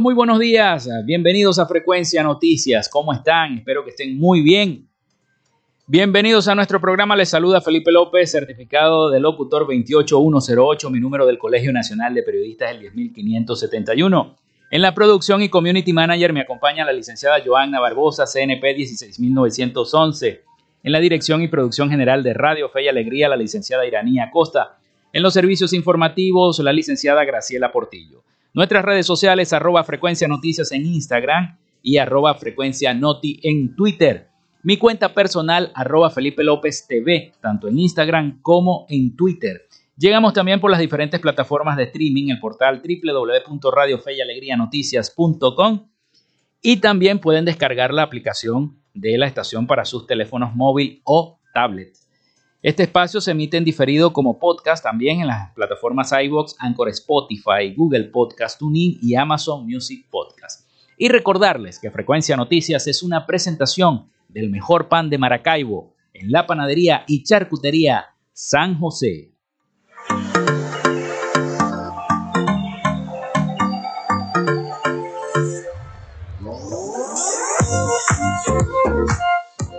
Muy buenos días. Bienvenidos a Frecuencia Noticias. ¿Cómo están? Espero que estén muy bien. Bienvenidos a nuestro programa. Les saluda Felipe López, certificado de locutor 28108, mi número del Colegio Nacional de Periodistas, el 10571. En la producción y community manager me acompaña la licenciada Joanna Barbosa, CNP 16911. En la dirección y producción general de Radio Fe y Alegría, la licenciada Iranía Costa. En los servicios informativos, la licenciada Graciela Portillo. Nuestras redes sociales, arroba frecuencia noticias en Instagram y arroba frecuencia noti en Twitter. Mi cuenta personal, arroba Felipe López TV, tanto en Instagram como en Twitter. Llegamos también por las diferentes plataformas de streaming, el portal www.radiofeyalegrianoticias.com y también pueden descargar la aplicación de la estación para sus teléfonos móvil o tablet. Este espacio se emite en diferido como podcast también en las plataformas iVoox, Anchor Spotify, Google Podcast, TuneIn y Amazon Music Podcast. Y recordarles que Frecuencia Noticias es una presentación del mejor pan de Maracaibo en la panadería y charcutería San José.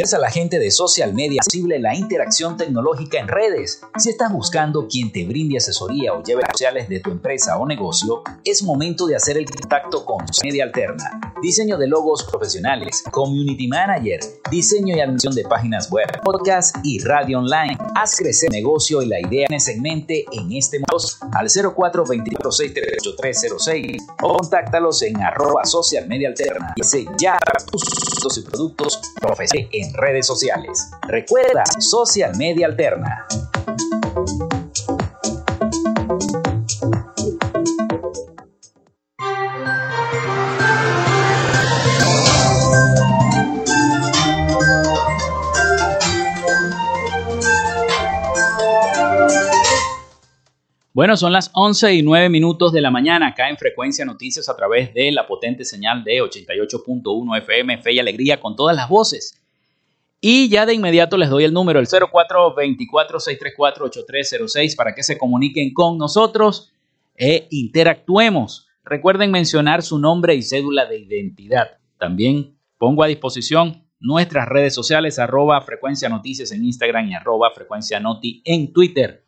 A la gente de social media posible la interacción tecnológica en redes. Si estás buscando quien te brinde asesoría o lleve sociales de tu empresa o negocio, es momento de hacer el contacto con Media Alterna. Diseño de logos profesionales, community manager, diseño y admisión de páginas web, podcast y radio online. Haz crecer el negocio y la idea en mente en este momento al 0424 o contáctalos en arroba social media alterna se ya tus productos profesionales redes sociales. Recuerda, Social Media Alterna. Bueno, son las 11 y 9 minutos de la mañana acá en Frecuencia Noticias a través de la potente señal de 88.1 FM Fe y Alegría con todas las voces y ya de inmediato les doy el número, el 0424-634-8306, para que se comuniquen con nosotros e interactuemos. Recuerden mencionar su nombre y cédula de identidad. También pongo a disposición nuestras redes sociales, arroba frecuencia noticias en Instagram y arroba frecuencia noti en Twitter.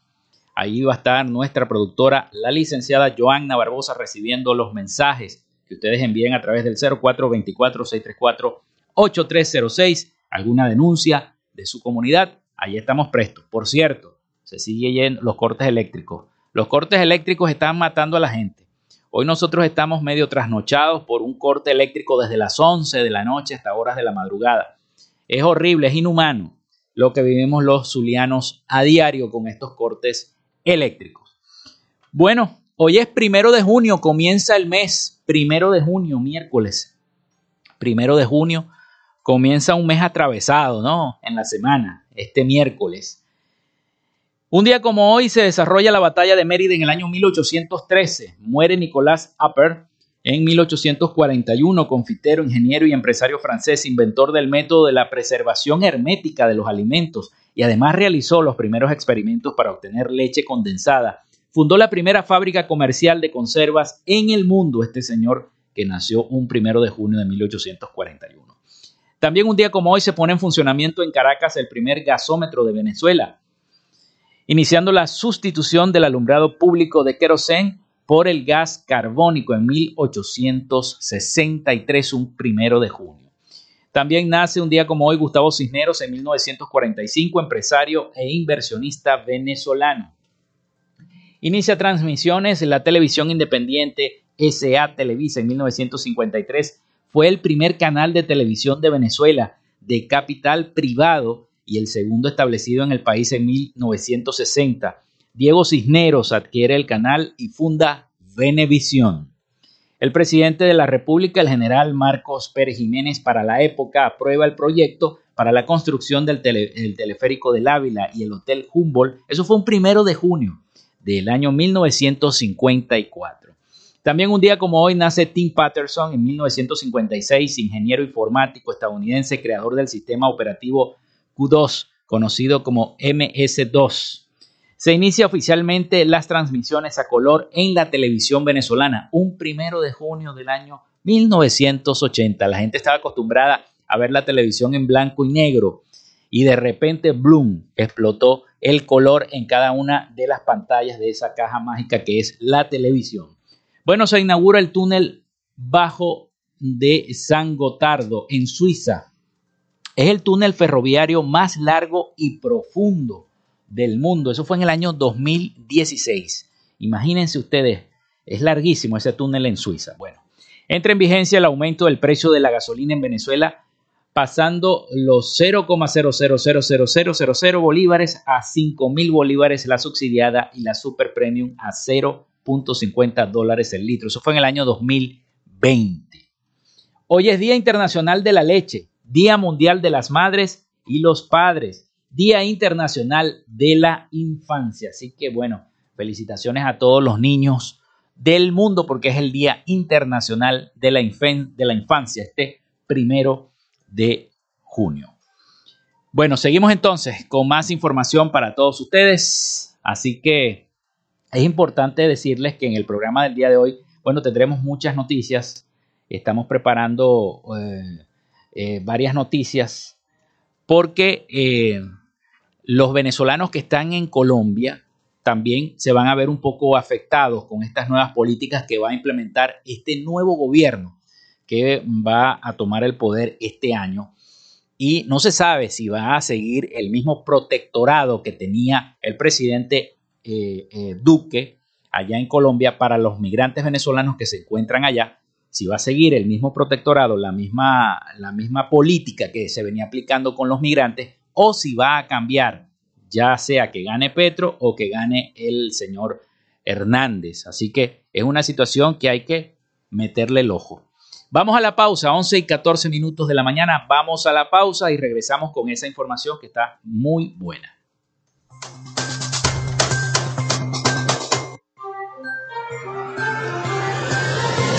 Ahí va a estar nuestra productora, la licenciada Joanna Barbosa, recibiendo los mensajes que ustedes envíen a través del 0424-634-8306 alguna denuncia de su comunidad, ahí estamos prestos. Por cierto, se sigue yendo los cortes eléctricos. Los cortes eléctricos están matando a la gente. Hoy nosotros estamos medio trasnochados por un corte eléctrico desde las 11 de la noche hasta horas de la madrugada. Es horrible, es inhumano lo que vivimos los zulianos a diario con estos cortes eléctricos. Bueno, hoy es primero de junio, comienza el mes primero de junio, miércoles. Primero de junio comienza un mes atravesado, ¿no? En la semana, este miércoles. Un día como hoy se desarrolla la batalla de Mérida en el año 1813. Muere Nicolás Appert en 1841, confitero, ingeniero y empresario francés, inventor del método de la preservación hermética de los alimentos y además realizó los primeros experimentos para obtener leche condensada. Fundó la primera fábrica comercial de conservas en el mundo, este señor que nació un primero de junio de 1841. También un día como hoy se pone en funcionamiento en Caracas el primer gasómetro de Venezuela, iniciando la sustitución del alumbrado público de querosén por el gas carbónico en 1863, un primero de junio. También nace un día como hoy Gustavo Cisneros en 1945, empresario e inversionista venezolano. Inicia transmisiones en la televisión independiente SA Televisa en 1953. Fue el primer canal de televisión de Venezuela de capital privado y el segundo establecido en el país en 1960 Diego Cisneros adquiere el canal y funda Venevisión. El presidente de la República, el general Marcos Pérez Jiménez, para la época aprueba el proyecto para la construcción del, teleférico del Ávila y el Hotel Humboldt. Eso fue un primero de junio del año 1954. También un día como hoy nace Tim Patterson en 1956, ingeniero informático estadounidense, creador del sistema operativo Q2, conocido como MS2 se inicia oficialmente las transmisiones a color en la televisión venezolana, un primero de junio del año 1980. La gente estaba acostumbrada a ver la televisión en blanco y negro y de repente, Bloom explotó el color en cada una de las pantallas de esa caja mágica que es la televisión. Bueno, se inaugura el túnel bajo de San Gotardo en Suiza. Es el túnel ferroviario más largo y profundo del mundo. Eso fue en el año 2016. Imagínense ustedes, es larguísimo ese túnel en Suiza. Bueno, entra en vigencia el aumento del precio de la gasolina en Venezuela, pasando los 0,000000 bolívares a 5.000 bolívares la subsidiada y la super premium a 0.50 dólares el litro. Eso fue en el año 2020. Hoy es Día Internacional de la Leche, Día Mundial de las Madres y los Padres. Día Internacional de la Infancia. Así que bueno, felicitaciones a todos los niños del mundo porque es el Día Internacional de la, de la Infancia, este primero de junio. Bueno, seguimos entonces con más información para todos ustedes. Así que es importante decirles que en el programa del día de hoy, bueno, tendremos muchas noticias. Estamos preparando eh, eh, varias noticias porque eh, los venezolanos que están en Colombia también se van a ver un poco afectados con estas nuevas políticas que va a implementar este nuevo gobierno que va a tomar el poder este año. Y no se sabe si va a seguir el mismo protectorado que tenía el presidente eh, eh, Duque allá en Colombia para los migrantes venezolanos que se encuentran allá, si va a seguir el mismo protectorado, la misma, la misma política que se venía aplicando con los migrantes, o si va a cambiar, ya sea que gane Petro o que gane el señor Hernández. Así que es una situación que hay que meterle el ojo. Vamos a la pausa, 11 y 14 minutos de la mañana. Vamos a la pausa y regresamos con esa información que está muy buena.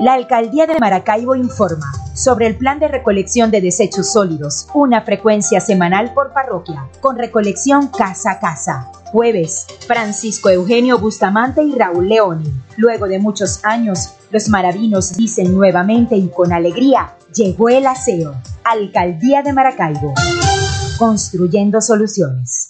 La Alcaldía de Maracaibo informa sobre el plan de recolección de desechos sólidos, una frecuencia semanal por parroquia, con recolección casa a casa. Jueves, Francisco Eugenio Bustamante y Raúl Leoni. Luego de muchos años, los maravinos dicen nuevamente y con alegría, llegó el aseo. Alcaldía de Maracaibo. Construyendo soluciones.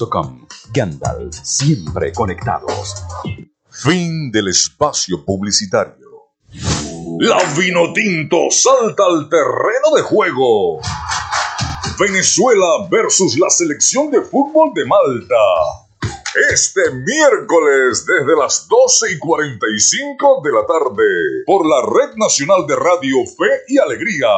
Gandalf, siempre conectados. Fin del espacio publicitario. La Vinotinto salta al terreno de juego. Venezuela versus la selección de fútbol de Malta. Este miércoles desde las 12 y 45 de la tarde por la Red Nacional de Radio Fe y Alegría.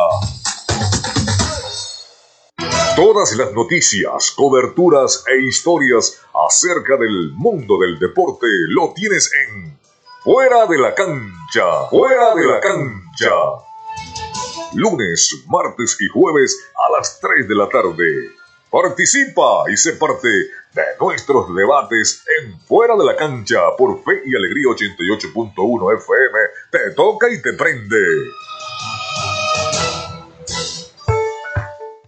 Todas las noticias, coberturas e historias acerca del mundo del deporte lo tienes en Fuera de la cancha, fuera de la cancha. Lunes, martes y jueves a las 3 de la tarde. Participa y sé parte de nuestros debates en Fuera de la cancha por Fe y Alegría 88.1 FM. Te toca y te prende.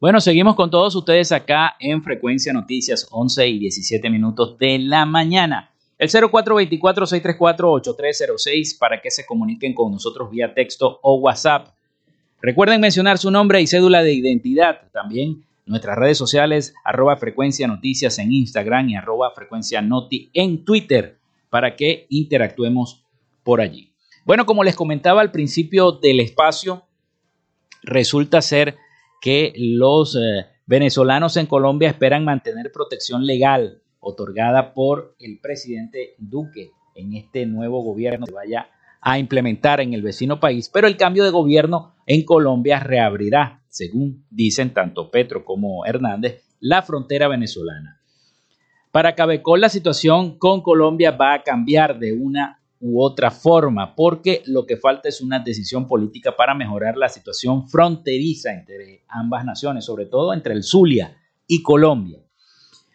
Bueno, seguimos con todos ustedes acá en Frecuencia Noticias, 11 y 17 minutos de la mañana. El 0424-634-8306 para que se comuniquen con nosotros vía texto o WhatsApp. Recuerden mencionar su nombre y cédula de identidad. También nuestras redes sociales, arroba frecuencia noticias en Instagram y arroba frecuencia noti en Twitter para que interactuemos por allí. Bueno, como les comentaba al principio del espacio, resulta ser que los eh, venezolanos en Colombia esperan mantener protección legal otorgada por el presidente Duque en este nuevo gobierno que vaya a implementar en el vecino país, pero el cambio de gobierno en Colombia reabrirá, según dicen tanto Petro como Hernández, la frontera venezolana. Para Cabecol la situación con Colombia va a cambiar de una u otra forma, porque lo que falta es una decisión política para mejorar la situación fronteriza entre ambas naciones, sobre todo entre el Zulia y Colombia.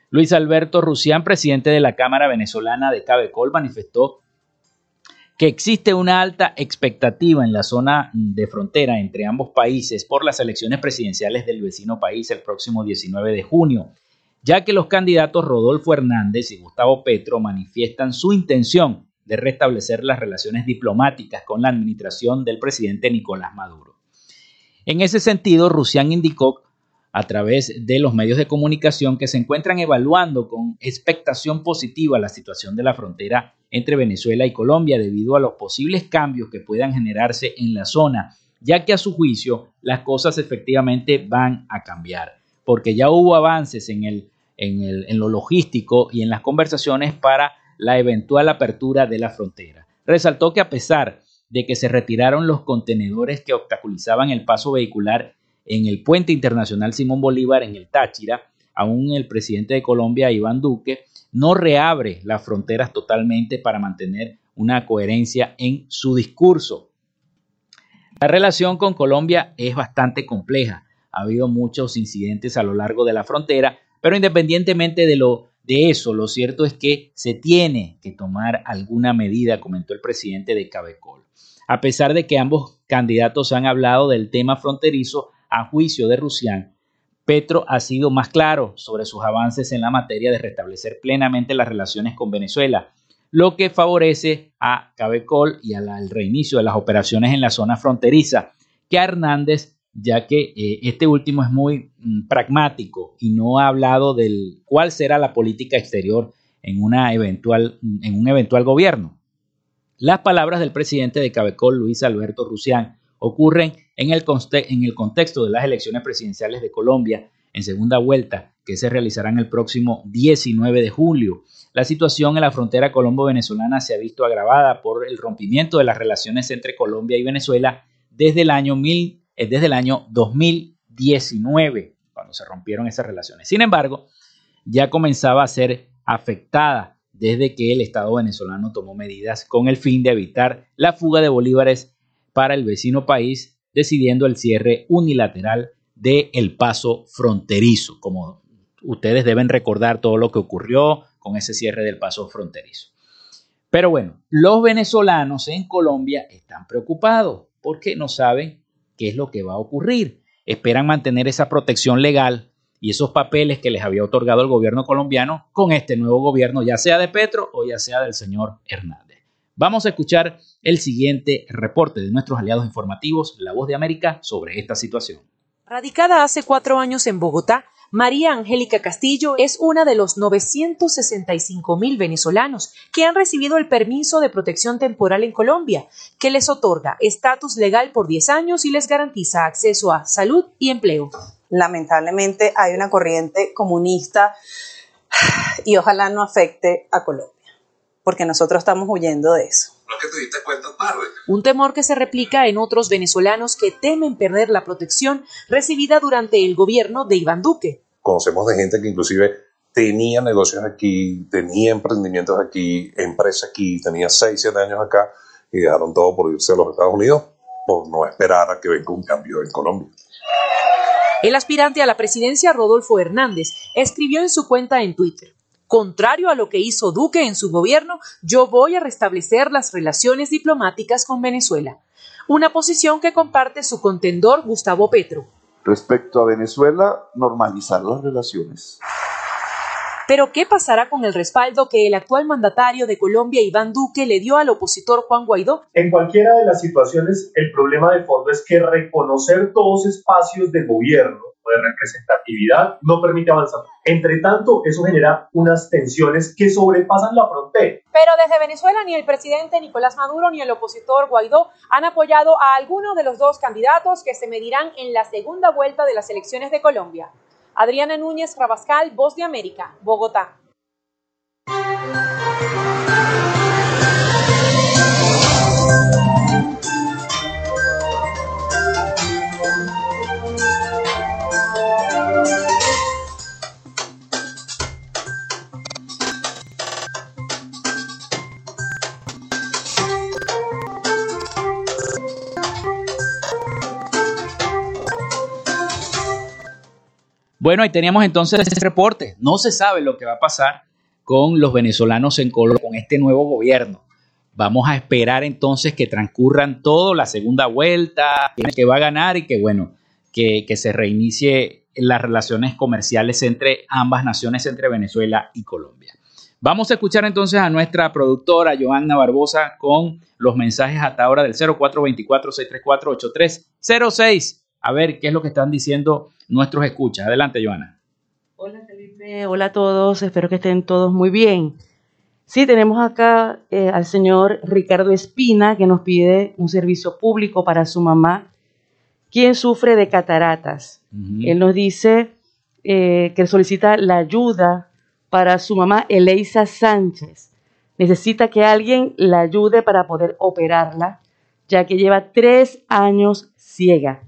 Luis Alberto Rusián, presidente de la Cámara Venezolana de Cabecol, manifestó que existe una alta expectativa en la zona de frontera entre ambos países por las elecciones presidenciales del vecino país el próximo 19 de junio, ya que los candidatos Rodolfo Hernández y Gustavo Petro manifiestan su intención de restablecer las relaciones diplomáticas con la administración del presidente Nicolás Maduro. En ese sentido, Rusián indicó a través de los medios de comunicación que se encuentran evaluando con expectación positiva la situación de la frontera entre Venezuela y Colombia debido a los posibles cambios que puedan generarse en la zona, ya que a su juicio las cosas efectivamente van a cambiar, porque ya hubo avances en, el, en, el, en lo logístico y en las conversaciones para la eventual apertura de la frontera. Resaltó que a pesar de que se retiraron los contenedores que obstaculizaban el paso vehicular en el puente internacional Simón Bolívar en el Táchira, aún el presidente de Colombia, Iván Duque, no reabre las fronteras totalmente para mantener una coherencia en su discurso. La relación con Colombia es bastante compleja. Ha habido muchos incidentes a lo largo de la frontera, pero independientemente de lo de eso, lo cierto es que se tiene que tomar alguna medida, comentó el presidente de Cabecol. A pesar de que ambos candidatos han hablado del tema fronterizo, a juicio de Rusián, Petro ha sido más claro sobre sus avances en la materia de restablecer plenamente las relaciones con Venezuela, lo que favorece a Cabecol y al reinicio de las operaciones en la zona fronteriza, que a Hernández ya que eh, este último es muy mm, pragmático y no ha hablado del cuál será la política exterior en, una eventual, mm, en un eventual gobierno. Las palabras del presidente de Cabecol, Luis Alberto Rusián, ocurren en el, en el contexto de las elecciones presidenciales de Colombia en segunda vuelta, que se realizarán el próximo 19 de julio. La situación en la frontera colombo-venezolana se ha visto agravada por el rompimiento de las relaciones entre Colombia y Venezuela desde el año 1990 es desde el año 2019, cuando se rompieron esas relaciones. Sin embargo, ya comenzaba a ser afectada desde que el Estado venezolano tomó medidas con el fin de evitar la fuga de bolívares para el vecino país, decidiendo el cierre unilateral de El Paso Fronterizo, como ustedes deben recordar todo lo que ocurrió con ese cierre del Paso Fronterizo. Pero bueno, los venezolanos en Colombia están preocupados porque no saben qué es lo que va a ocurrir. Esperan mantener esa protección legal y esos papeles que les había otorgado el gobierno colombiano con este nuevo gobierno, ya sea de Petro o ya sea del señor Hernández. Vamos a escuchar el siguiente reporte de nuestros aliados informativos, La Voz de América, sobre esta situación. Radicada hace cuatro años en Bogotá, María Angélica Castillo es una de los 965 mil venezolanos que han recibido el permiso de protección temporal en Colombia, que les otorga estatus legal por 10 años y les garantiza acceso a salud y empleo. Lamentablemente hay una corriente comunista y ojalá no afecte a Colombia, porque nosotros estamos huyendo de eso que te diste cuenta tarde. Un temor que se replica en otros venezolanos que temen perder la protección recibida durante el gobierno de Iván Duque. Conocemos de gente que inclusive tenía negocios aquí, tenía emprendimientos aquí, empresa aquí, tenía 6, 7 años acá y dejaron todo por irse a los Estados Unidos por no esperar a que venga un cambio en Colombia. El aspirante a la presidencia, Rodolfo Hernández, escribió en su cuenta en Twitter, Contrario a lo que hizo Duque en su gobierno, yo voy a restablecer las relaciones diplomáticas con Venezuela, una posición que comparte su contendor Gustavo Petro. Respecto a Venezuela, normalizar las relaciones. Pero ¿qué pasará con el respaldo que el actual mandatario de Colombia, Iván Duque, le dio al opositor Juan Guaidó? En cualquiera de las situaciones, el problema de fondo es que reconocer todos espacios de gobierno de representatividad no permite avanzar. Entre tanto, eso genera unas tensiones que sobrepasan la frontera. Pero desde Venezuela ni el presidente Nicolás Maduro ni el opositor Guaidó han apoyado a alguno de los dos candidatos que se medirán en la segunda vuelta de las elecciones de Colombia. Adriana Núñez Rabascal, Voz de América, Bogotá. Bueno, ahí teníamos entonces ese reporte. No se sabe lo que va a pasar con los venezolanos en Colombia, con este nuevo gobierno. Vamos a esperar entonces que transcurran todo, la segunda vuelta, que va a ganar y que bueno, que, que se reinicie las relaciones comerciales entre ambas naciones, entre Venezuela y Colombia. Vamos a escuchar entonces a nuestra productora Joanna Barbosa con los mensajes hasta ahora del 0424-634-8306 a ver qué es lo que están diciendo nuestros escuchas. Adelante, Joana. Hola, Felipe. Hola a todos. Espero que estén todos muy bien. Sí, tenemos acá eh, al señor Ricardo Espina que nos pide un servicio público para su mamá, quien sufre de cataratas. Él nos dice eh, que solicita la ayuda para su mamá Eleisa Sánchez. Necesita que alguien la ayude para poder operarla, ya que lleva tres años ciega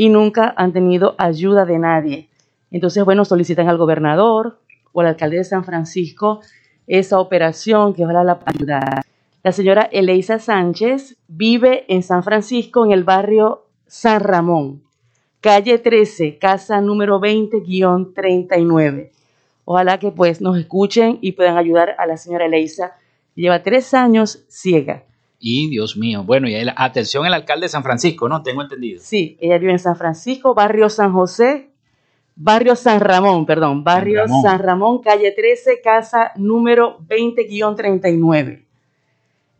y nunca han tenido ayuda de nadie. Entonces, bueno, solicitan al gobernador o al alcalde de San Francisco esa operación que ojalá la ayudar. La señora Eleisa Sánchez vive en San Francisco, en el barrio San Ramón, calle 13, casa número 20-39. Ojalá que pues nos escuchen y puedan ayudar a la señora Eleisa. Lleva tres años ciega. Y Dios mío, bueno, y atención el alcalde de San Francisco, ¿no? Tengo entendido. Sí, ella vive en San Francisco, barrio San José, barrio San Ramón, perdón, barrio San Ramón, calle 13, casa número 20-39.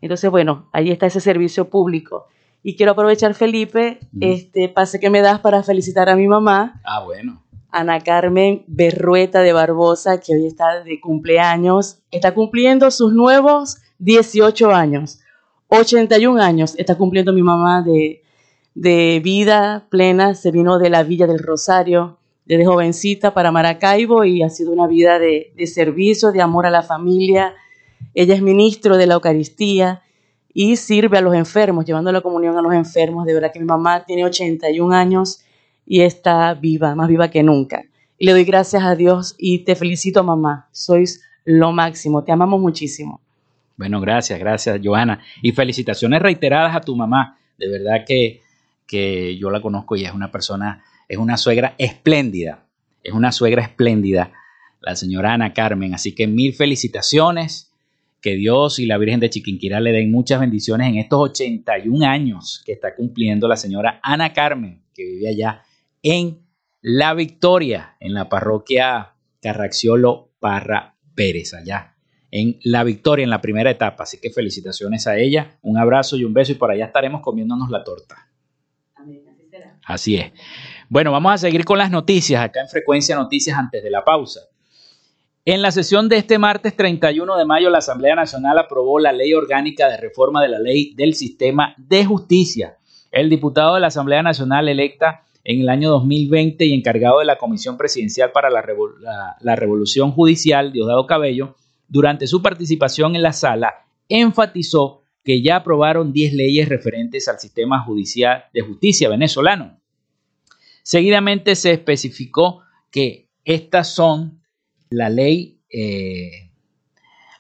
Entonces, bueno, ahí está ese servicio público. Y quiero aprovechar, Felipe, este pase que me das para felicitar a mi mamá. Ah, bueno. Ana Carmen Berrueta de Barbosa, que hoy está de cumpleaños. Está cumpliendo sus nuevos 18 años. 81 años está cumpliendo mi mamá de, de vida plena, se vino de la Villa del Rosario desde jovencita para Maracaibo y ha sido una vida de, de servicio, de amor a la familia. Ella es ministro de la Eucaristía y sirve a los enfermos, llevando la comunión a los enfermos. De verdad que mi mamá tiene 81 años y está viva, más viva que nunca. Le doy gracias a Dios y te felicito, mamá. Sois lo máximo, te amamos muchísimo. Bueno, gracias, gracias, Joana. Y felicitaciones reiteradas a tu mamá. De verdad que, que yo la conozco y es una persona, es una suegra espléndida. Es una suegra espléndida, la señora Ana Carmen. Así que mil felicitaciones. Que Dios y la Virgen de Chiquinquirá le den muchas bendiciones en estos 81 años que está cumpliendo la señora Ana Carmen, que vive allá en La Victoria, en la parroquia Carracciolo Parra Pérez, allá en La Victoria, en la primera etapa. Así que felicitaciones a ella, un abrazo y un beso y por allá estaremos comiéndonos la torta. Así es. Bueno, vamos a seguir con las noticias acá en Frecuencia Noticias antes de la pausa. En la sesión de este martes 31 de mayo, la Asamblea Nacional aprobó la ley orgánica de reforma de la ley del sistema de justicia. El diputado de la Asamblea Nacional electa en el año 2020 y encargado de la Comisión Presidencial para la, la Revolución Judicial, Diosdado Cabello, durante su participación en la sala, enfatizó que ya aprobaron 10 leyes referentes al sistema judicial de justicia venezolano. Seguidamente se especificó que estas son la ley, eh,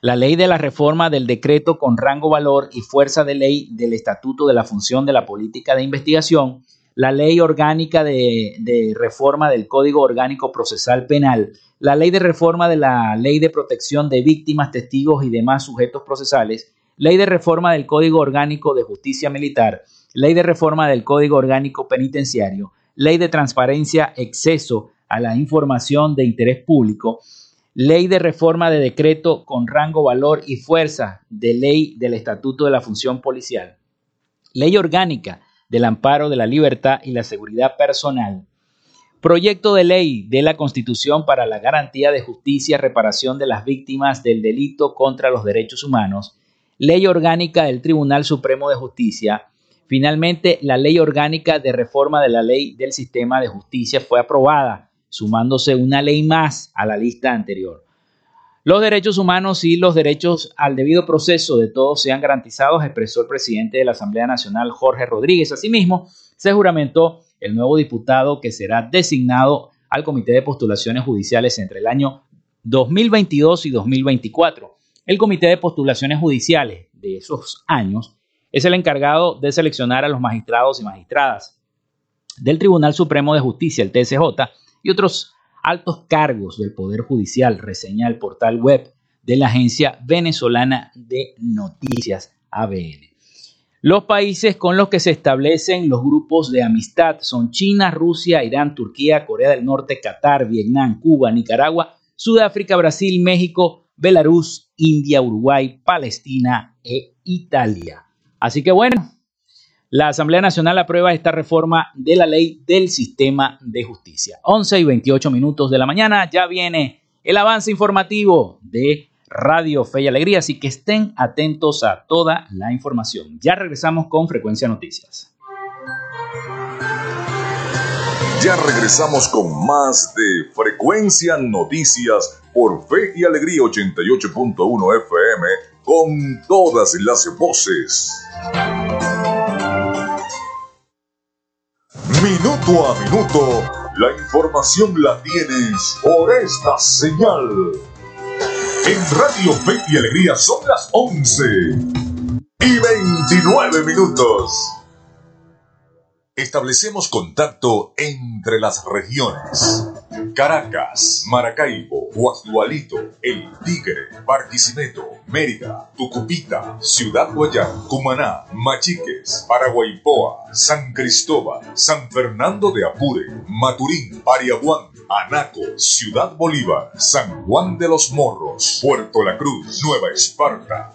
la ley de la reforma del decreto con rango, valor y fuerza de ley del Estatuto de la Función de la Política de Investigación, la ley orgánica de, de reforma del Código Orgánico Procesal Penal, la ley de reforma de la Ley de Protección de Víctimas, Testigos y demás sujetos procesales, ley de reforma del Código Orgánico de Justicia Militar, ley de reforma del Código Orgánico Penitenciario, ley de transparencia, exceso a la información de interés público, ley de reforma de decreto con rango, valor y fuerza de ley del Estatuto de la Función Policial, ley orgánica del amparo de la libertad y la seguridad personal, proyecto de ley de la Constitución para la garantía de justicia y reparación de las víctimas del delito contra los derechos humanos, ley orgánica del Tribunal Supremo de Justicia, Finalmente, la ley orgánica de reforma de la ley del sistema de justicia fue aprobada sumándose una ley más a la lista anterior. Los derechos humanos y los derechos al debido proceso de todos sean garantizados, expresó el presidente de la Asamblea Nacional, Jorge Rodríguez. Asimismo, se juramentó el nuevo diputado que será designado al Comité de Postulaciones Judiciales entre el año 2022 y 2024. El Comité de Postulaciones Judiciales de esos años es el encargado de seleccionar a los magistrados y magistradas del Tribunal Supremo de Justicia, el TSJ, y otros altos cargos del Poder Judicial, reseña el portal web de la Agencia Venezolana de Noticias, ABN. Los países con los que se establecen los grupos de amistad son China, Rusia, Irán, Turquía, Corea del Norte, Qatar, Vietnam, Cuba, Nicaragua, Sudáfrica, Brasil, México, Belarus, India, Uruguay, Palestina e Italia. Así que bueno, la Asamblea Nacional aprueba esta reforma de la ley del sistema de justicia. 11 y 28 minutos de la mañana, ya viene el avance informativo de Radio Fe y Alegría, así que estén atentos a toda la información. Ya regresamos con Frecuencia Noticias. Ya regresamos con más de Frecuencia Noticias por Fe y Alegría 88.1 FM con todas las voces. Minuto a minuto, la información la tienes por esta señal. En Radio Fe y Alegría son las 11 y 29 minutos. Establecemos contacto entre las regiones. Caracas, Maracaibo, Guasdualito, El Tigre, Barquisimeto, Mérida, Tucupita, Ciudad Guayán, Cumaná, Machiques, Paraguaypoa, San Cristóbal, San Fernando de Apure, Maturín, Pariaguán, Anaco, Ciudad Bolívar, San Juan de los Morros, Puerto La Cruz, Nueva Esparta.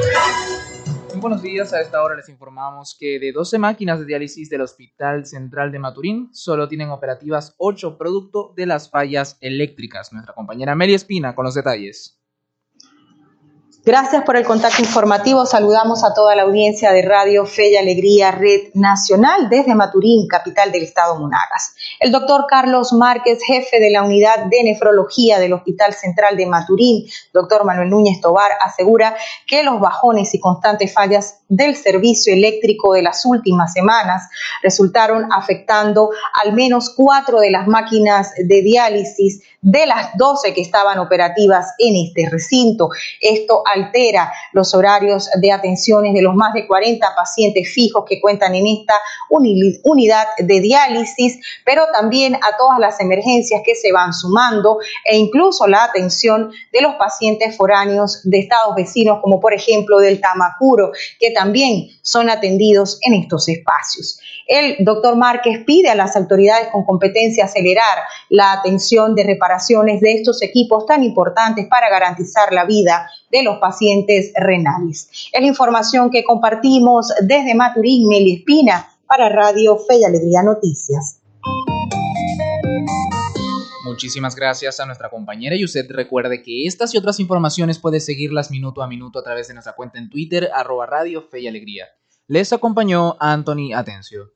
Buenos días, a esta hora les informamos que de 12 máquinas de diálisis del Hospital Central de Maturín, solo tienen operativas 8 producto de las fallas eléctricas. Nuestra compañera Meli Espina con los detalles. Gracias por el contacto informativo. Saludamos a toda la audiencia de Radio Fe y Alegría Red Nacional desde Maturín, capital del estado Monagas. El doctor Carlos Márquez, jefe de la unidad de nefrología del Hospital Central de Maturín, doctor Manuel Núñez Tobar, asegura que los bajones y constantes fallas del servicio eléctrico de las últimas semanas resultaron afectando al menos cuatro de las máquinas de diálisis de las 12 que estaban operativas en este recinto. Esto altera los horarios de atenciones de los más de 40 pacientes fijos que cuentan en esta unidad de diálisis, pero también a todas las emergencias que se van sumando e incluso la atención de los pacientes foráneos de estados vecinos, como por ejemplo del Tamacuro, que también son atendidos en estos espacios. El doctor Márquez pide a las autoridades con competencia acelerar la atención de reparaciones de estos equipos tan importantes para garantizar la vida de los pacientes renales. Es la información que compartimos desde Maturín, Meli Espina, para Radio Fe y Alegría Noticias. Muchísimas gracias a nuestra compañera y usted recuerde que estas y otras informaciones puede seguirlas minuto a minuto a través de nuestra cuenta en Twitter, arroba Radio. Les acompañó Anthony Atencio.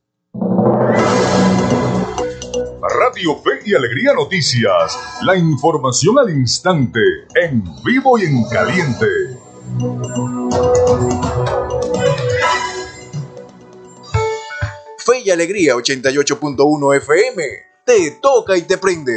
Radio Fe y Alegría Noticias. La información al instante, en vivo y en caliente. Fe y Alegría 88.1 FM. Te toca y te prende.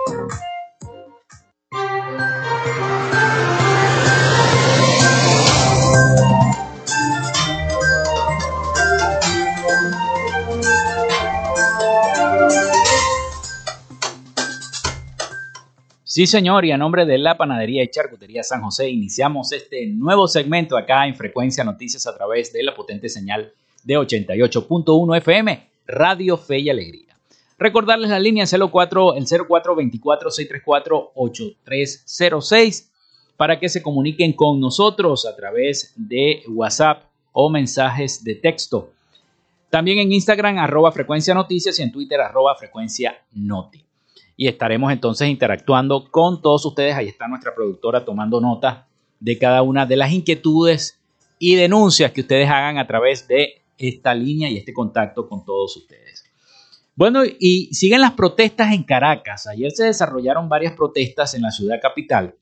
Sí, señor, y a nombre de la Panadería y Charcutería San José iniciamos este nuevo segmento acá en Frecuencia Noticias a través de la potente señal de 88.1 FM, Radio Fe y Alegría. Recordarles la línea 04, el 0424-634-8306 para que se comuniquen con nosotros a través de WhatsApp o mensajes de texto. También en Instagram, arroba frecuencia noticias y en Twitter, arroba frecuencia noti y estaremos entonces interactuando con todos ustedes. Ahí está nuestra productora tomando nota de cada una de las inquietudes y denuncias que ustedes hagan a través de esta línea y este contacto con todos ustedes. Bueno, y siguen las protestas en Caracas. Ayer se desarrollaron varias protestas en la ciudad capital.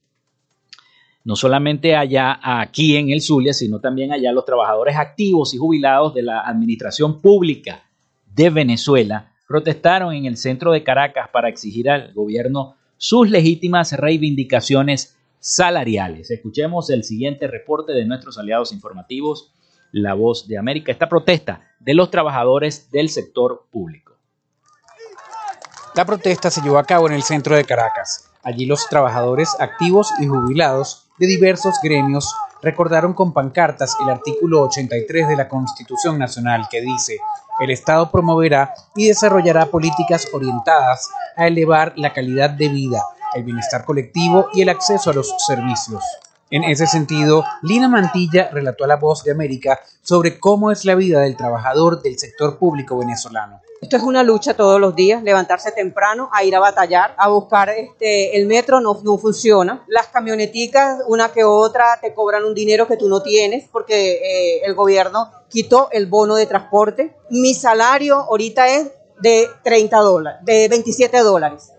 No solamente allá, aquí en el Zulia, sino también allá los trabajadores activos y jubilados de la administración pública de Venezuela protestaron en el centro de Caracas para exigir al gobierno sus legítimas reivindicaciones salariales. Escuchemos el siguiente reporte de nuestros aliados informativos, La Voz de América, esta protesta de los trabajadores del sector público. La protesta se llevó a cabo en el centro de Caracas. Allí los trabajadores activos y jubilados de diversos gremios recordaron con pancartas el artículo 83 de la Constitución Nacional que dice, el Estado promoverá y desarrollará políticas orientadas a elevar la calidad de vida, el bienestar colectivo y el acceso a los servicios. En ese sentido, Lina Mantilla relató a La Voz de América sobre cómo es la vida del trabajador del sector público venezolano. Esto es una lucha todos los días, levantarse temprano, a ir a batallar, a buscar este, el metro no, no funciona. Las camioneticas, una que otra, te cobran un dinero que tú no tienes porque eh, el gobierno quitó el bono de transporte. Mi salario ahorita es de 30 dólares, de 27 dólares.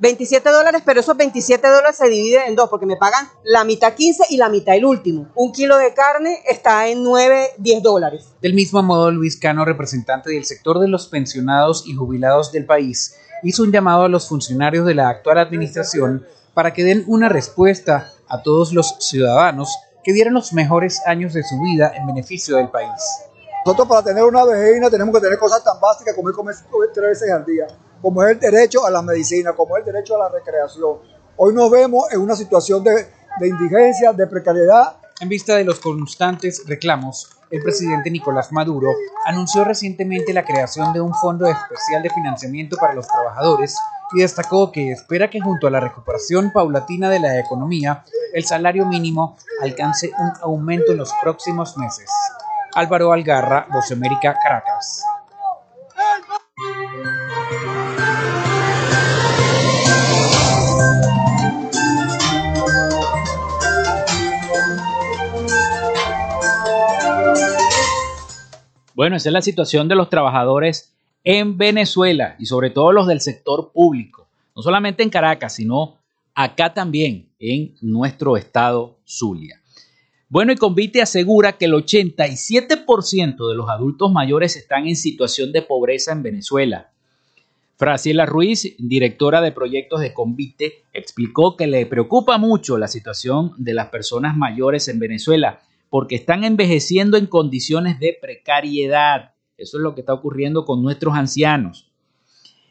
27 dólares, pero esos 27 dólares se dividen en dos, porque me pagan la mitad 15 y la mitad el último. Un kilo de carne está en 9, 10 dólares. Del mismo modo, Luis Cano, representante del sector de los pensionados y jubilados del país, hizo un llamado a los funcionarios de la actual administración para que den una respuesta a todos los ciudadanos que vieron los mejores años de su vida en beneficio del país. Nosotros para tener una vejez tenemos que tener cosas tan básicas como comer tres veces al día como es el derecho a la medicina, como es el derecho a la recreación. Hoy nos vemos en una situación de, de indigencia, de precariedad. En vista de los constantes reclamos, el presidente Nicolás Maduro anunció recientemente la creación de un fondo especial de financiamiento para los trabajadores y destacó que espera que junto a la recuperación paulatina de la economía, el salario mínimo alcance un aumento en los próximos meses. Álvaro Algarra, Voz América, Caracas. Bueno, esa es la situación de los trabajadores en Venezuela y sobre todo los del sector público, no solamente en Caracas, sino acá también en nuestro estado Zulia. Bueno, y Convite asegura que el 87% de los adultos mayores están en situación de pobreza en Venezuela. Fraciela Ruiz, directora de proyectos de Convite, explicó que le preocupa mucho la situación de las personas mayores en Venezuela porque están envejeciendo en condiciones de precariedad. Eso es lo que está ocurriendo con nuestros ancianos.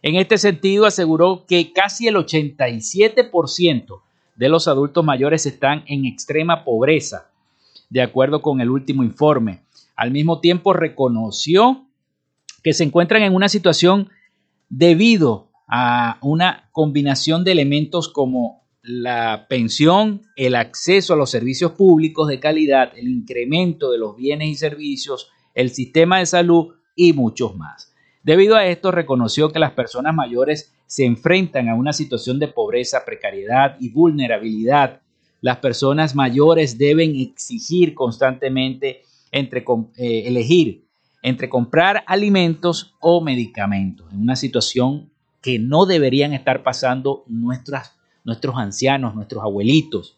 En este sentido, aseguró que casi el 87% de los adultos mayores están en extrema pobreza, de acuerdo con el último informe. Al mismo tiempo, reconoció que se encuentran en una situación debido a una combinación de elementos como la pensión, el acceso a los servicios públicos de calidad, el incremento de los bienes y servicios, el sistema de salud y muchos más. Debido a esto, reconoció que las personas mayores se enfrentan a una situación de pobreza, precariedad y vulnerabilidad. Las personas mayores deben exigir constantemente entre eh, elegir entre comprar alimentos o medicamentos, en una situación que no deberían estar pasando nuestras nuestros ancianos, nuestros abuelitos.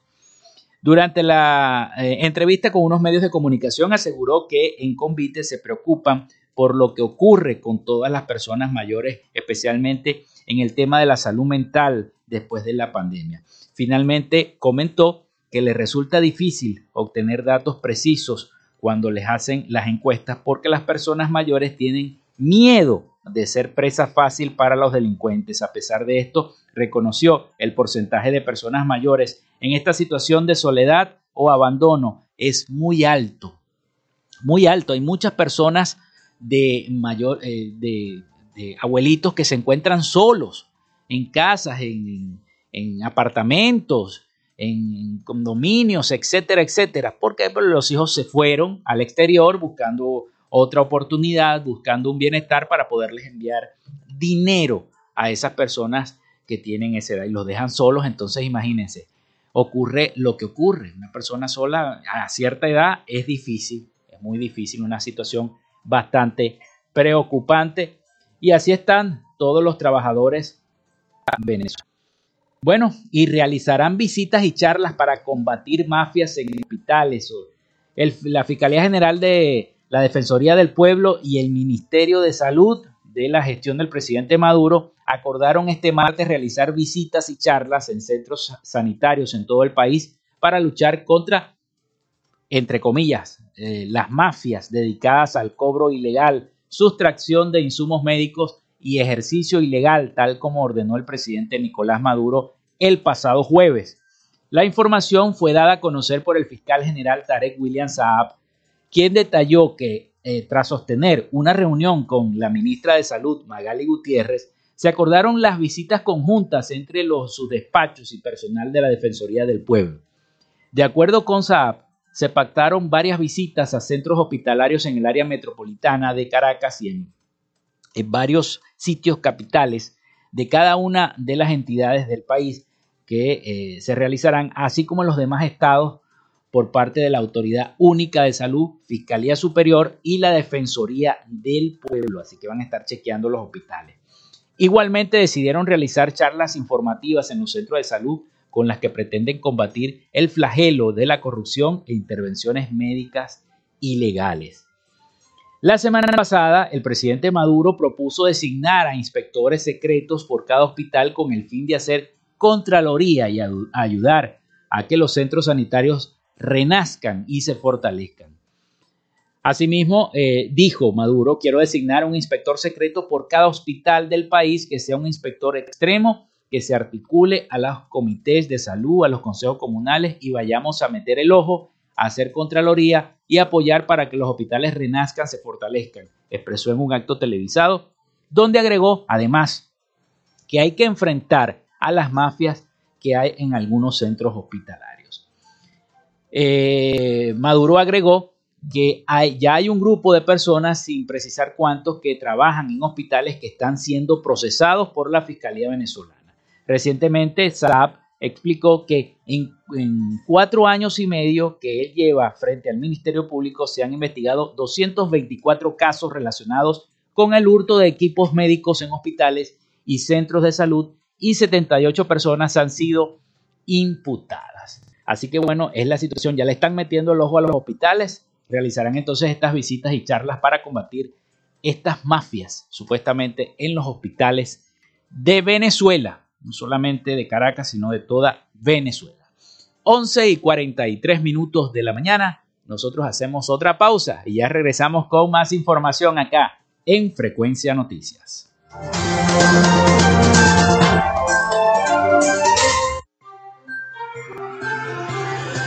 Durante la eh, entrevista con unos medios de comunicación aseguró que en Convite se preocupan por lo que ocurre con todas las personas mayores, especialmente en el tema de la salud mental después de la pandemia. Finalmente comentó que le resulta difícil obtener datos precisos cuando les hacen las encuestas porque las personas mayores tienen miedo de ser presa fácil para los delincuentes. A pesar de esto, reconoció el porcentaje de personas mayores en esta situación de soledad o abandono es muy alto. Muy alto. Hay muchas personas de mayor eh, de, abuelitos que se encuentran solos en casas, en, en apartamentos, en condominios, etcétera, etcétera, porque los hijos se fueron al exterior buscando otra oportunidad, buscando un bienestar para poderles enviar dinero a esas personas que tienen esa edad y los dejan solos. Entonces, imagínense, ocurre lo que ocurre. Una persona sola a cierta edad es difícil, es muy difícil, una situación bastante preocupante. Y así están todos los trabajadores en Venezuela. Bueno, y realizarán visitas y charlas para combatir mafias en hospitales. la Fiscalía General de la Defensoría del Pueblo y el Ministerio de Salud de la gestión del presidente Maduro acordaron este martes realizar visitas y charlas en centros sanitarios en todo el país para luchar contra, entre comillas, eh, las mafias dedicadas al cobro ilegal, sustracción de insumos médicos y ejercicio ilegal, tal como ordenó el presidente Nicolás Maduro el pasado jueves. La información fue dada a conocer por el fiscal general Tarek William Saab, quien detalló que eh, tras sostener una reunión con la ministra de Salud, Magali Gutiérrez, se acordaron las visitas conjuntas entre los, sus despachos y personal de la Defensoría del Pueblo. De acuerdo con Saab, se pactaron varias visitas a centros hospitalarios en el área metropolitana de Caracas y en, varios sitios capitales de cada una de las entidades del país que eh, se realizarán, así como en los demás estados por parte de la Autoridad Única de Salud, Fiscalía Superior y la Defensoría del Pueblo, así que van a estar chequeando los hospitales. Igualmente decidieron realizar charlas informativas en los centros de salud con las que pretenden combatir el flagelo de la corrupción e intervenciones médicas ilegales. La semana pasada, el presidente Maduro propuso designar a inspectores secretos por cada hospital con el fin de hacer contraloría y ayudar a que los centros sanitarios renazcan y se fortalezcan. Asimismo, eh, dijo Maduro, quiero designar un inspector secreto por cada hospital del país que sea un inspector extremo que se articule a los comités de salud, a los consejos comunales y vayamos a meter el ojo, a hacer contraloría y apoyar para que los hospitales renazcan, se fortalezcan, expresó en un acto televisado, donde agregó además que hay que enfrentar a las mafias que hay en algunos centros hospitalarios. Eh, Maduro agregó que ya hay un grupo de personas, sin precisar cuántos, que trabajan en hospitales que están siendo procesados por la Fiscalía venezolana. Recientemente, Saab explicó que en, cuatro años y medio que él lleva frente al Ministerio Público se han investigado 224 casos relacionados con el hurto de equipos médicos en hospitales y centros de salud y 78 personas han sido imputadas. Así que bueno, es la situación, ya le están metiendo el ojo a los hospitales, realizarán entonces estas visitas y charlas para combatir estas mafias supuestamente en los hospitales de Venezuela no solamente de Caracas, sino de toda Venezuela. 11 y 43 minutos de la mañana, nosotros hacemos otra pausa y ya regresamos con más información acá en Frecuencia Noticias.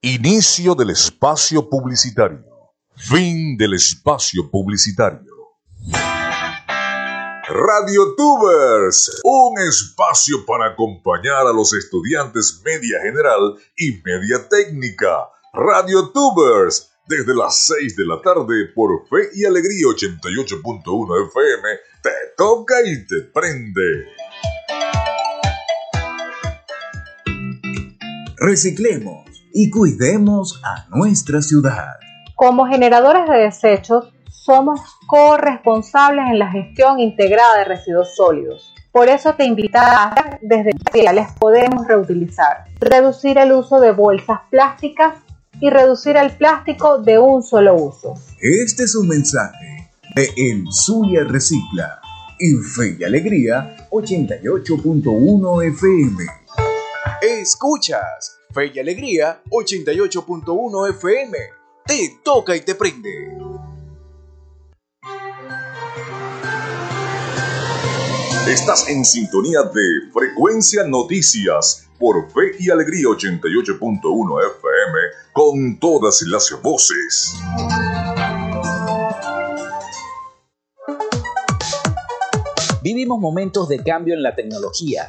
Inicio del espacio publicitario. Fin del espacio publicitario. Radio Tubers, un espacio para acompañar a los estudiantes media general y media técnica. Radio Tubers, desde las 6 de la tarde por Fe y Alegría 88.1 FM, te toca y te prende. Reciclemos y cuidemos a nuestra ciudad. Como generadores de desechos, somos corresponsables en la gestión integrada de residuos sólidos. Por eso te invitamos a desde materiales podemos reutilizar, reducir el uso de bolsas plásticas y reducir el plástico de un solo uso. Este es un mensaje de El Zulia Recicla y Fe y Alegría 88.1 FM. Escuchas Fe y Alegría 88.1 FM. Te toca y te prende. Estás en sintonía de Frecuencia Noticias por Fe y Alegría 88.1 FM con todas las voces. Vivimos momentos de cambio en la tecnología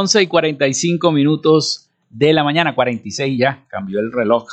Once y 45 minutos de la mañana, 46 ya, cambió el reloj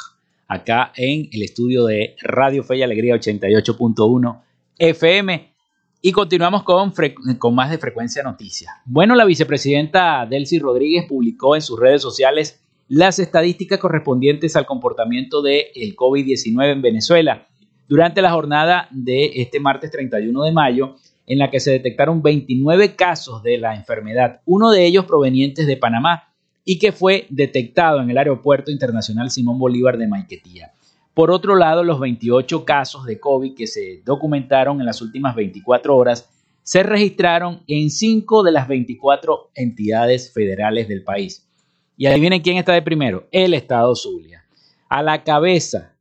acá en el estudio de Radio Fe y Alegría 88.1 FM. Y continuamos con, con más de Frecuencia Noticias. Bueno, la vicepresidenta Delcy Rodríguez publicó en sus redes sociales las estadísticas correspondientes al comportamiento del el COVID-19 en Venezuela. Durante la jornada de este martes 31 de mayo, en la que se detectaron 29 casos de la enfermedad, uno de ellos provenientes de Panamá y que fue detectado en el Aeropuerto Internacional Simón Bolívar de Maiquetía. Por otro lado, los 28 casos de COVID que se documentaron en las últimas 24 horas se registraron en 5 de las 24 entidades federales del país. Y adivinen quién está de primero, el Estado Zulia. A la cabeza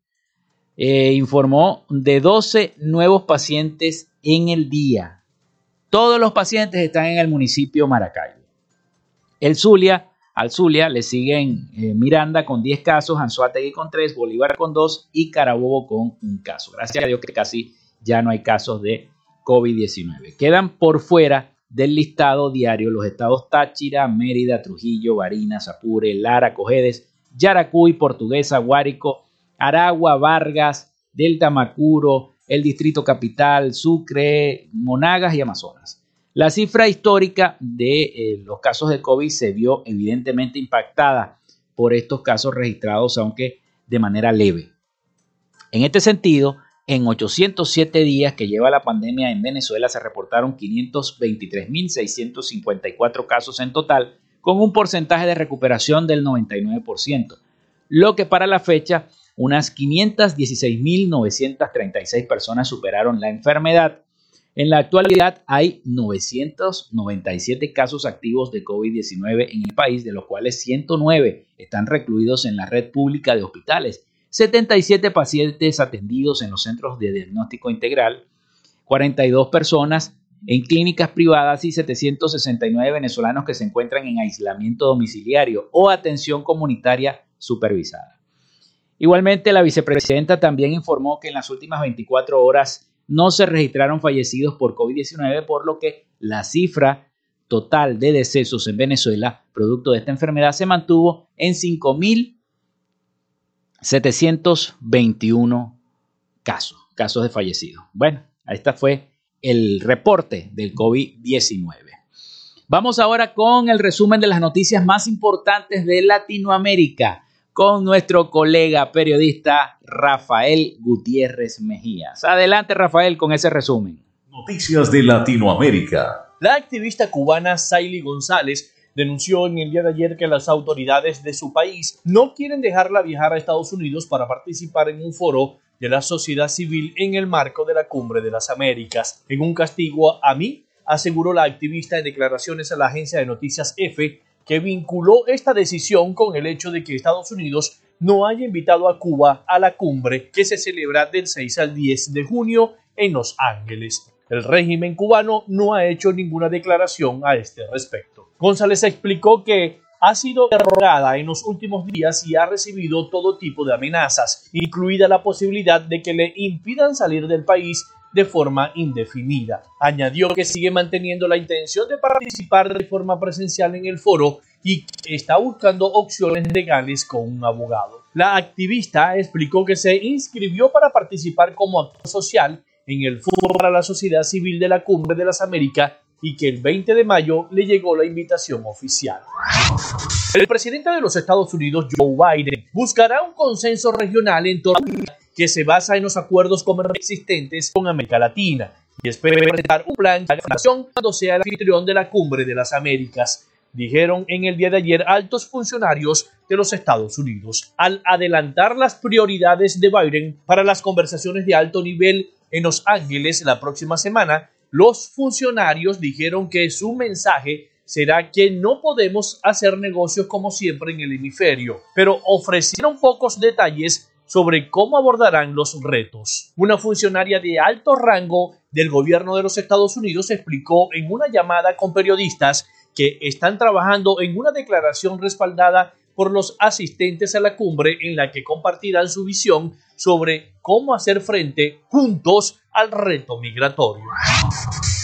eh, informó de 12 nuevos pacientes en el día. Todos los pacientes están en el municipio Maracaibo. El Zulia, al Zulia le siguen eh, Miranda con 10 casos, Anzuategui con 3, Bolívar con 2 y Carabobo con un caso. Gracias a Dios que casi ya no hay casos de COVID-19. Quedan por fuera del listado diario los estados Táchira, Mérida, Trujillo, Barinas, Apure, Lara, Cojedes, Yaracuy, Portuguesa, Guárico, Aragua, Vargas, Delta Macuro, el Distrito Capital, Sucre, Monagas y Amazonas. La cifra histórica de eh, los casos de COVID se vio evidentemente impactada por estos casos registrados, aunque de manera leve. En este sentido, en 807 días que lleva la pandemia en Venezuela se reportaron 523.654 casos en total, con un porcentaje de recuperación del 99%, lo que para la fecha unas 516.936 personas superaron la enfermedad. En la actualidad hay 997 casos activos de COVID-19 en el país, de los cuales 109 están recluidos en la red pública de hospitales, 77 pacientes atendidos en los centros de diagnóstico integral, 42 personas en clínicas privadas y 769 venezolanos que se encuentran en aislamiento domiciliario o atención comunitaria supervisada. Igualmente, la vicepresidenta también informó que en las últimas 24 horas no se registraron fallecidos por COVID-19, por lo que la cifra total de decesos en Venezuela producto de esta enfermedad se mantuvo en 5.721 casos, casos de fallecidos. Bueno, este fue el reporte del COVID-19. Vamos ahora con el resumen de las noticias más importantes de Latinoamérica con nuestro colega periodista Rafael Gutiérrez Mejías. Adelante Rafael con ese resumen. Noticias de Latinoamérica. La activista cubana Saily González denunció en el día de ayer que las autoridades de su país no quieren dejarla viajar a Estados Unidos para participar en un foro de la sociedad civil en el marco de la Cumbre de las Américas. En un castigo a mí, aseguró la activista en declaraciones a la agencia de noticias EFE que vinculó esta decisión con el hecho de que Estados Unidos no haya invitado a Cuba a la cumbre que se celebra del 6 al 10 de junio en Los Ángeles. El régimen cubano no ha hecho ninguna declaración a este respecto. González explicó que ha sido derrogada en los últimos días y ha recibido todo tipo de amenazas, incluida la posibilidad de que le impidan salir del país de forma indefinida. Añadió que sigue manteniendo la intención de participar de forma presencial en el foro y que está buscando opciones legales con un abogado. La activista explicó que se inscribió para participar como actor social en el Foro para la Sociedad Civil de la Cumbre de las Américas y que el 20 de mayo le llegó la invitación oficial. El presidente de los Estados Unidos, Joe Biden, buscará un consenso regional en torno a que se basa en los acuerdos comerciales existentes con América Latina y espera presentar un plan de acción cuando sea el anfitrión de la Cumbre de las Américas, dijeron en el día de ayer altos funcionarios de los Estados Unidos. Al adelantar las prioridades de Biden para las conversaciones de alto nivel en Los Ángeles la próxima semana, los funcionarios dijeron que su mensaje será que no podemos hacer negocios como siempre en el hemisferio, pero ofrecieron pocos detalles sobre cómo abordarán los retos. Una funcionaria de alto rango del gobierno de los Estados Unidos explicó en una llamada con periodistas que están trabajando en una declaración respaldada por los asistentes a la cumbre en la que compartirán su visión sobre cómo hacer frente juntos al reto migratorio.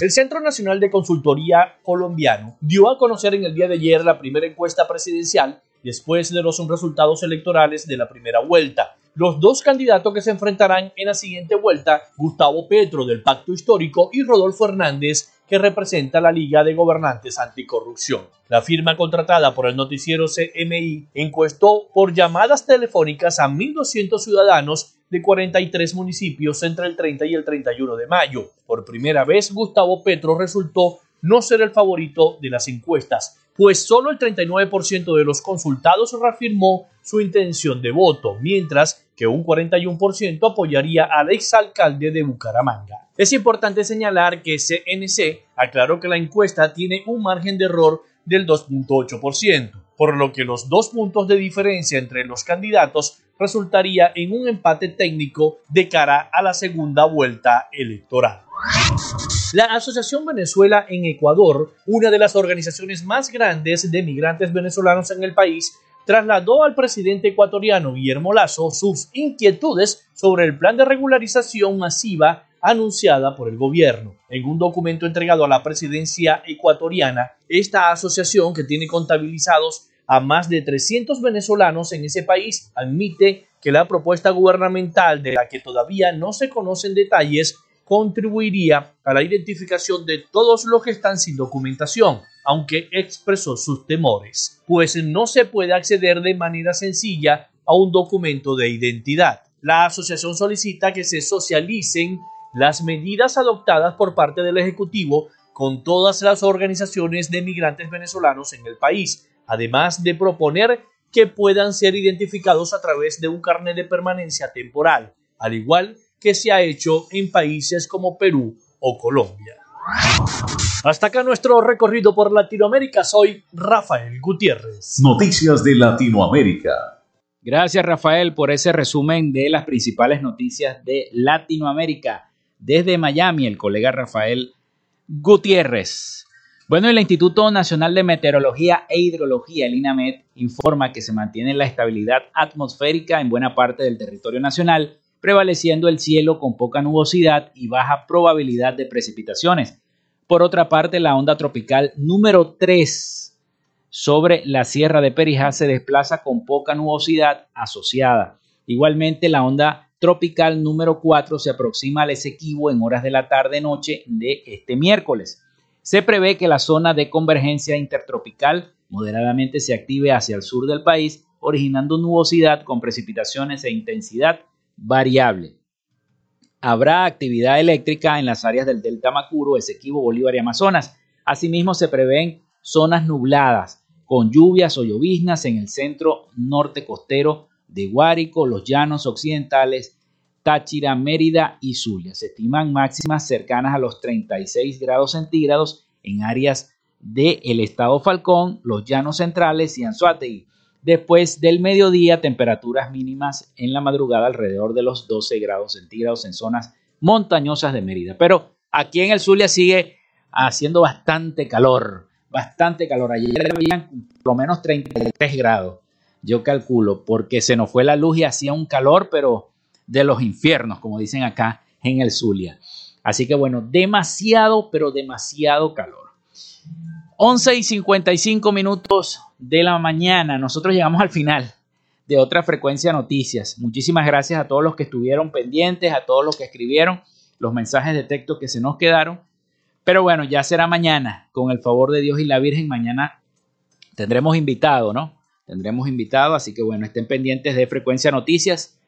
El Centro Nacional de Consultoría Colombiano dio a conocer en el día de ayer la primera encuesta presidencial después de los resultados electorales de la primera vuelta. Los dos candidatos que se enfrentarán en la siguiente vuelta, Gustavo Petro del Pacto Histórico y Rodolfo Hernández que representa la Liga de Gobernantes Anticorrupción. La firma contratada por el noticiero CMI encuestó por llamadas telefónicas a 1.200 ciudadanos de 43 municipios entre el 30 y el 31 de mayo. Por primera vez, Gustavo Petro resultó no ser el favorito de las encuestas, pues solo el 39% de los consultados reafirmó su intención de voto, mientras que un 41% apoyaría al exalcalde de Bucaramanga. Es importante señalar que CNC aclaró que la encuesta tiene un margen de error del 2.8%, por lo que los dos puntos de diferencia entre los candidatos resultaría en un empate técnico de cara a la segunda vuelta electoral. La Asociación Venezuela en Ecuador, una de las organizaciones más grandes de migrantes venezolanos en el país, trasladó al presidente ecuatoriano Guillermo Lazo sus inquietudes sobre el plan de regularización masiva anunciada por el gobierno. En un documento entregado a la presidencia ecuatoriana, esta asociación, que tiene contabilizados a más de 300 venezolanos en ese país, admite que la propuesta gubernamental, de la que todavía no se conocen detalles, contribuiría a la identificación de todos los que están sin documentación, aunque expresó sus temores, pues no se puede acceder de manera sencilla a un documento de identidad. La asociación solicita que se socialicen las medidas adoptadas por parte del Ejecutivo con todas las organizaciones de migrantes venezolanos en el país, además de proponer que puedan ser identificados a través de un carnet de permanencia temporal, al igual que se ha hecho en países como Perú o Colombia. Hasta acá nuestro recorrido por Latinoamérica. Soy Rafael Gutiérrez. Noticias de Latinoamérica. Gracias Rafael por ese resumen de las principales noticias de Latinoamérica. Desde Miami, el colega Rafael Gutiérrez. Bueno, el Instituto Nacional de Meteorología e Hidrología, el INAMED, informa que se mantiene la estabilidad atmosférica en buena parte del territorio nacional, prevaleciendo el cielo con poca nubosidad y baja probabilidad de precipitaciones. Por otra parte, la onda tropical número 3 sobre la Sierra de Perijá se desplaza con poca nubosidad asociada. Igualmente, la onda tropical número 4 se aproxima al Esequibo en horas de la tarde-noche de este miércoles. Se prevé que la zona de convergencia intertropical moderadamente se active hacia el sur del país, originando nubosidad con precipitaciones e intensidad variable. Habrá actividad eléctrica en las áreas del Delta Macuro, Esequibo, Bolívar y Amazonas. Asimismo, se prevén zonas nubladas con lluvias o lloviznas en el centro norte costero de Guárico, los llanos occidentales, Táchira, Mérida y Zulia. Se estiman máximas cercanas a los 36 grados centígrados en áreas del estado Falcón, los llanos centrales y Anzuategui. Después del mediodía, temperaturas mínimas en la madrugada alrededor de los 12 grados centígrados en zonas montañosas de Mérida. Pero aquí en el Zulia sigue haciendo bastante calor, bastante calor. Ayer habían por lo menos 33 grados yo calculo, porque se nos fue la luz y hacía un calor, pero de los infiernos, como dicen acá en el Zulia. Así que bueno, demasiado, pero demasiado calor. 11 y 55 minutos de la mañana. Nosotros llegamos al final de otra frecuencia noticias. Muchísimas gracias a todos los que estuvieron pendientes, a todos los que escribieron los mensajes de texto que se nos quedaron. Pero bueno, ya será mañana. Con el favor de Dios y la Virgen, mañana tendremos invitado, ¿no? Tendremos invitado, así que bueno, estén pendientes de Frecuencia Noticias.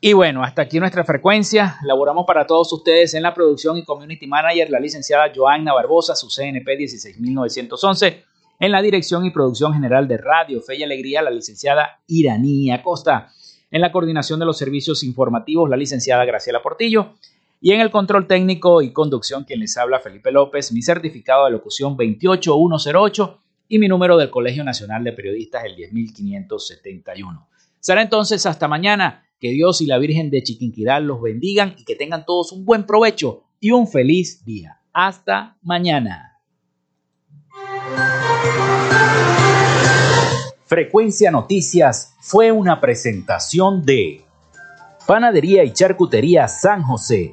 Y bueno, hasta aquí nuestra frecuencia. Laboramos para todos ustedes en la producción y community manager, la licenciada Joanna Barbosa, su CNP 16911. En la dirección y producción general de Radio Fe y Alegría, la licenciada Iranía Costa. En la coordinación de los servicios informativos, la licenciada Graciela Portillo. Y en el control técnico y conducción, quien les habla Felipe López, mi certificado de locución 28108 y mi número del Colegio Nacional de Periodistas, el 10571. Será entonces hasta mañana. Que Dios y la Virgen de Chiquinquirá los bendigan y que tengan todos un buen provecho y un feliz día. Hasta mañana. Frecuencia Noticias fue una presentación de Panadería y Charcutería San José.